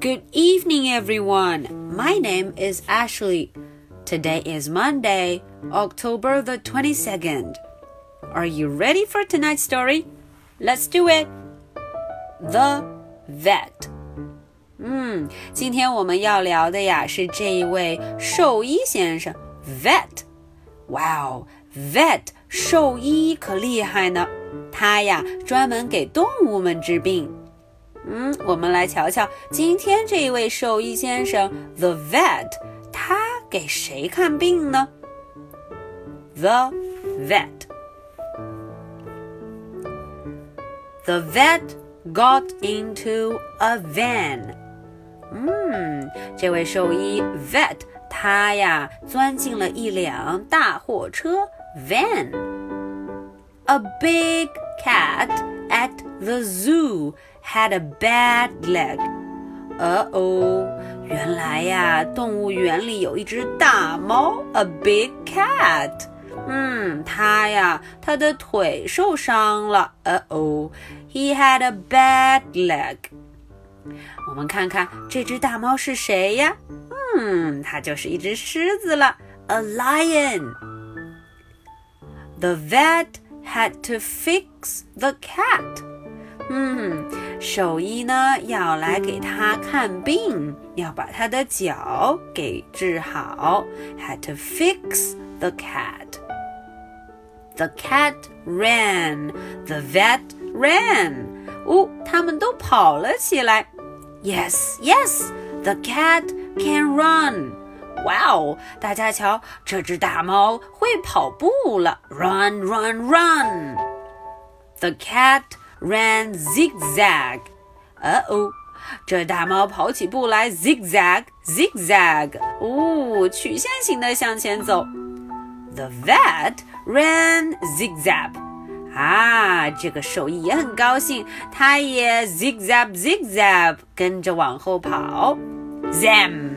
Good evening, everyone. My name is Ashley. Today is Monday, October the 22nd. Are you ready for tonight's story? Let's do it. The Vet. 嗯，今天我们要聊的呀是这一位兽医先生，Vet。哇哦，Vet 兽医可厉害呢，他呀专门给动物们治病。 嗯，我们来瞧瞧今天这一位兽医先生，The Vet，他给谁看病呢？The Vet。The vet got into a van. 嗯，这位兽医 vet 他呀钻进了一辆大货车 van。A big cat at the zoo had a bad leg. 呃哦，原来呀，动物园里有一只大猫，a big cat。嗯，它呀，它的腿受伤了。呃哦，he had a bad leg。我们看看这只大猫是谁呀？嗯，它就是一只狮子了，a lion。The vet had to fix the cat。嗯，兽医呢要来给它看病，要把它的脚给治好，had to fix the cat。The cat ran. The vet ran. 哦，他们都跑了起来。Yes, yes, the cat can run. 哇哦，大家瞧，这只大猫会跑步了。Run, run, run. The cat ran zigzag. 呃哦，这大猫跑起步来 zigzag, zigzag. 哦，曲线型的向前走。The vet ran zigzag。啊，这个兽医也很高兴，他也 zigzag zigzag 跟着往后跑。Zam，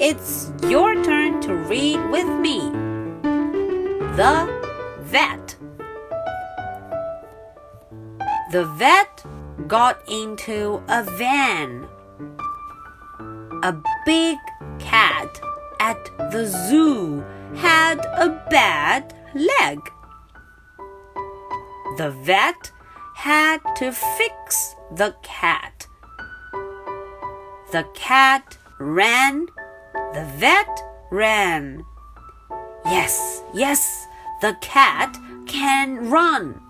it's your turn to read with me. The vet. The vet got into a van. A big cat at the zoo had a bad leg. The vet had to fix the cat. The cat ran. The vet ran. Yes, yes, the cat can run.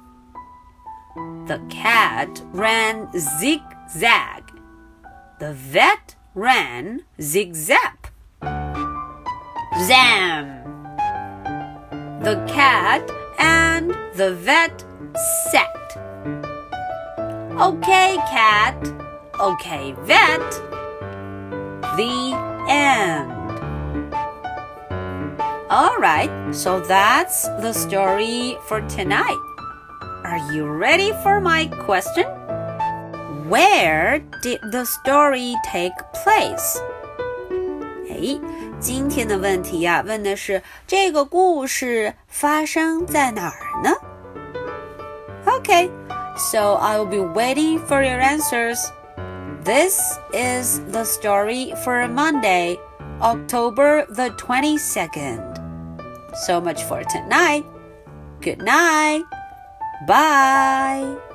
The cat ran zigzag. The vet ran zigzag. Zam! The cat and the vet sat. Okay, cat. Okay, vet. The end. Alright, so that's the story for tonight. Are you ready for my question? Where did the story take place? 哎，今天的问题呀、啊，问的是这个故事发生在哪儿呢？Okay, so I will be waiting for your answers. This is the story for Monday, October the 22nd. So much for tonight. Good night. Bye.